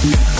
Peace.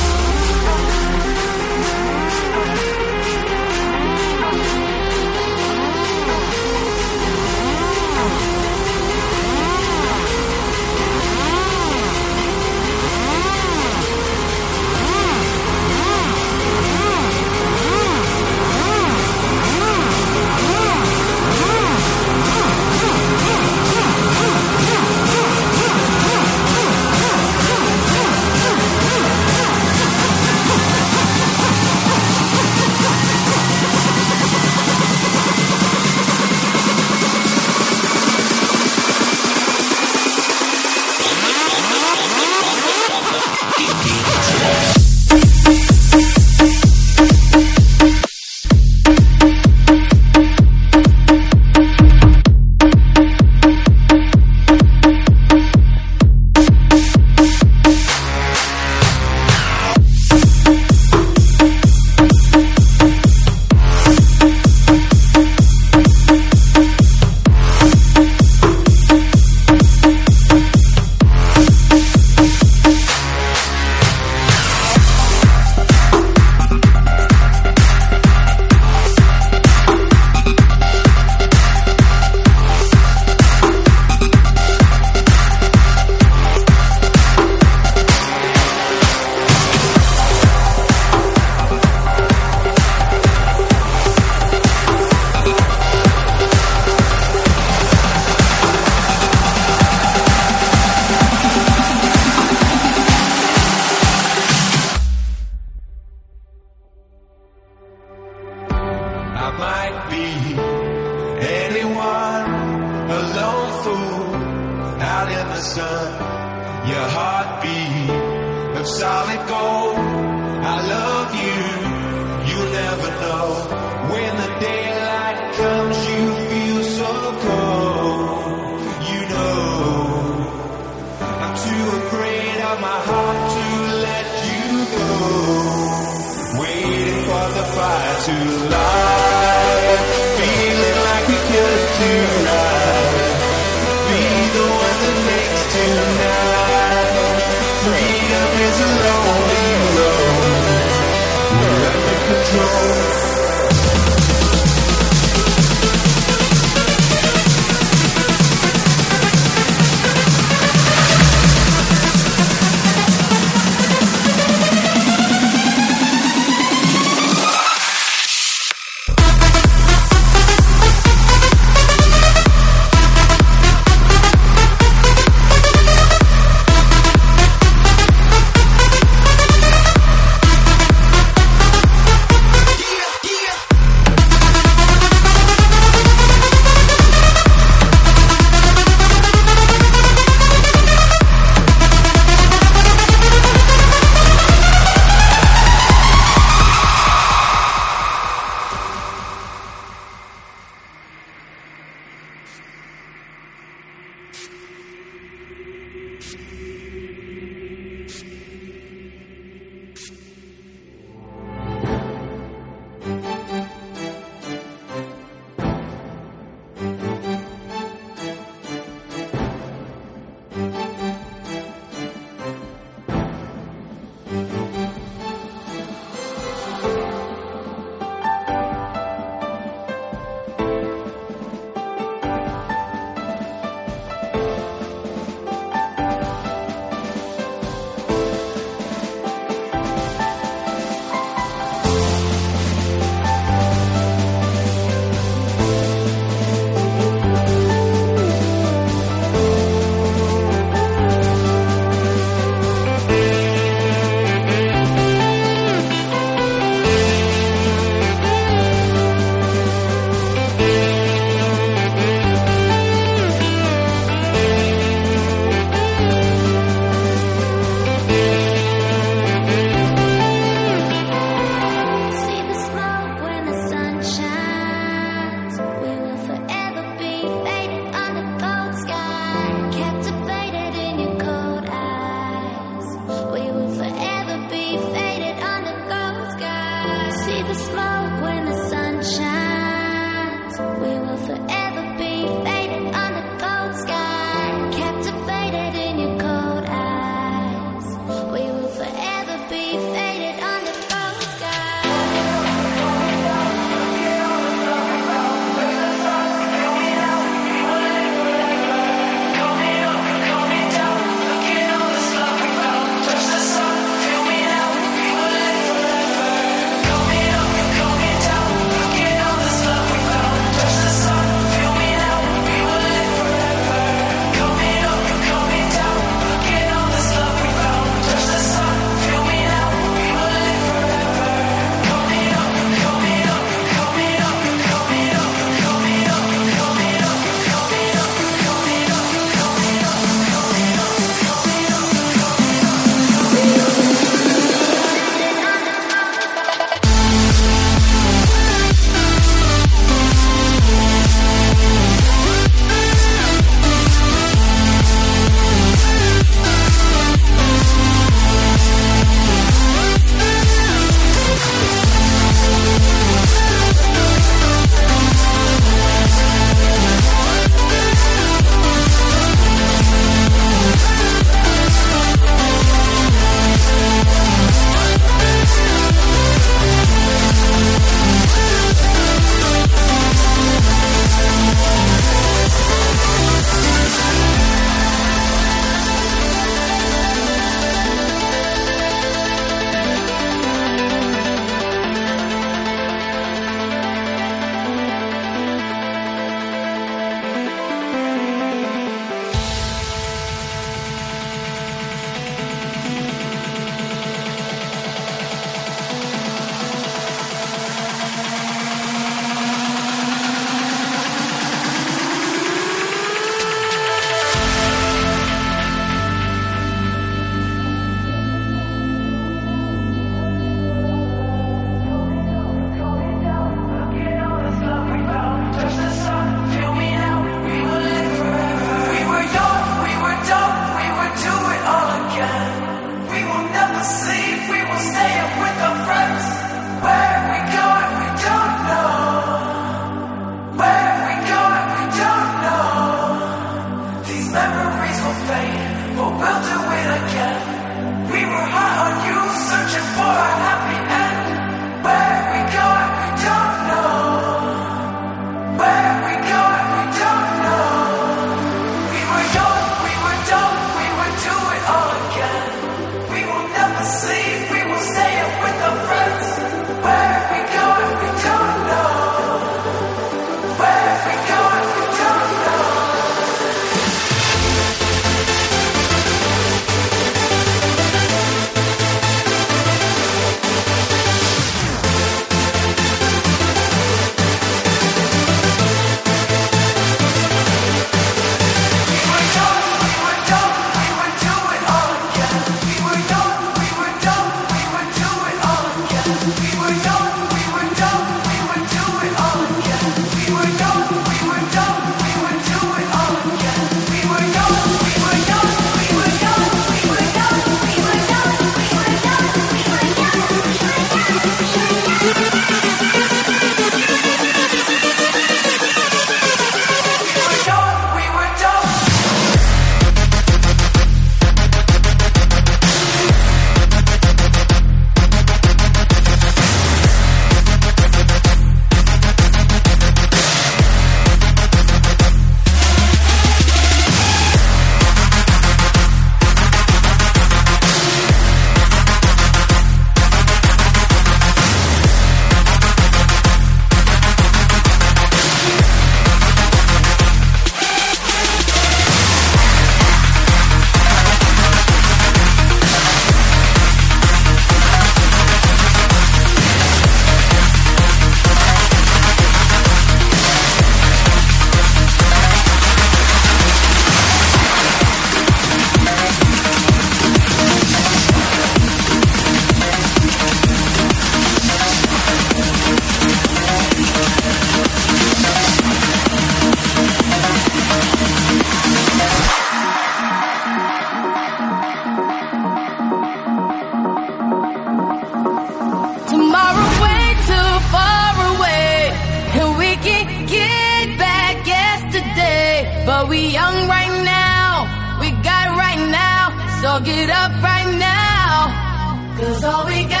all we got.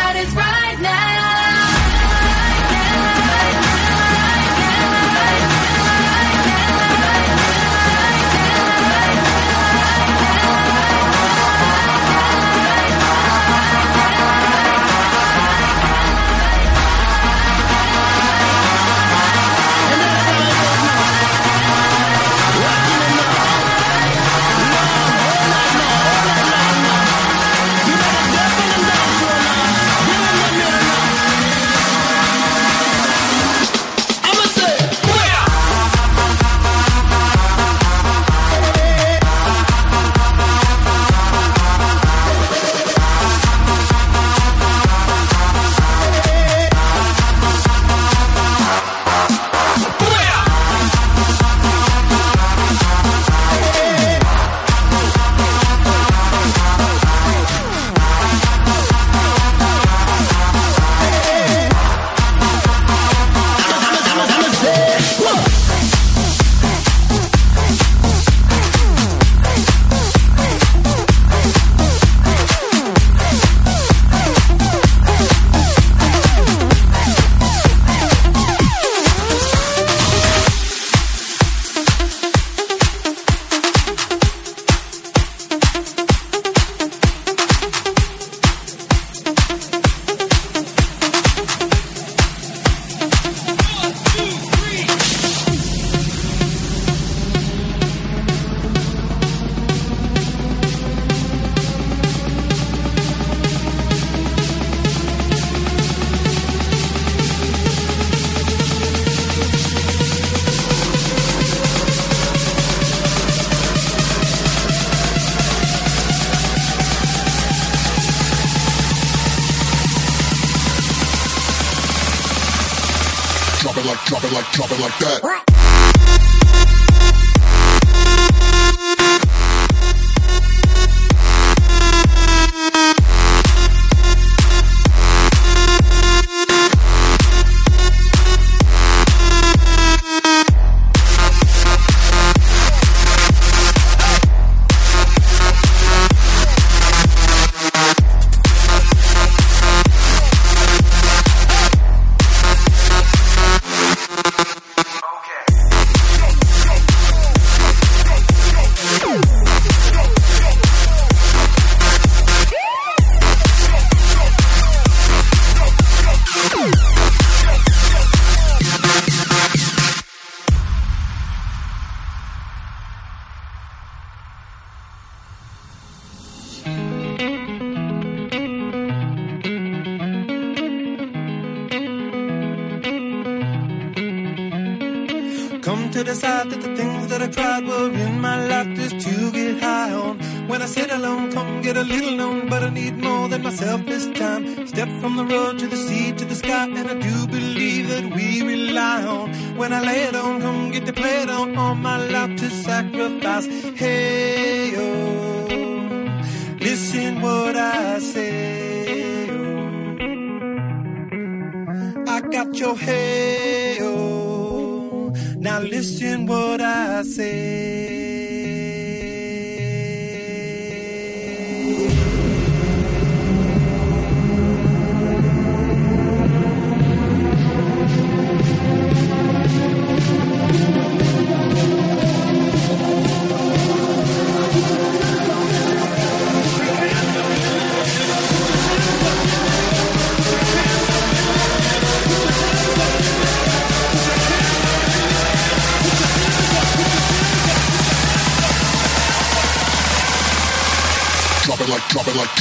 drop it like that.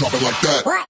Drop it like that.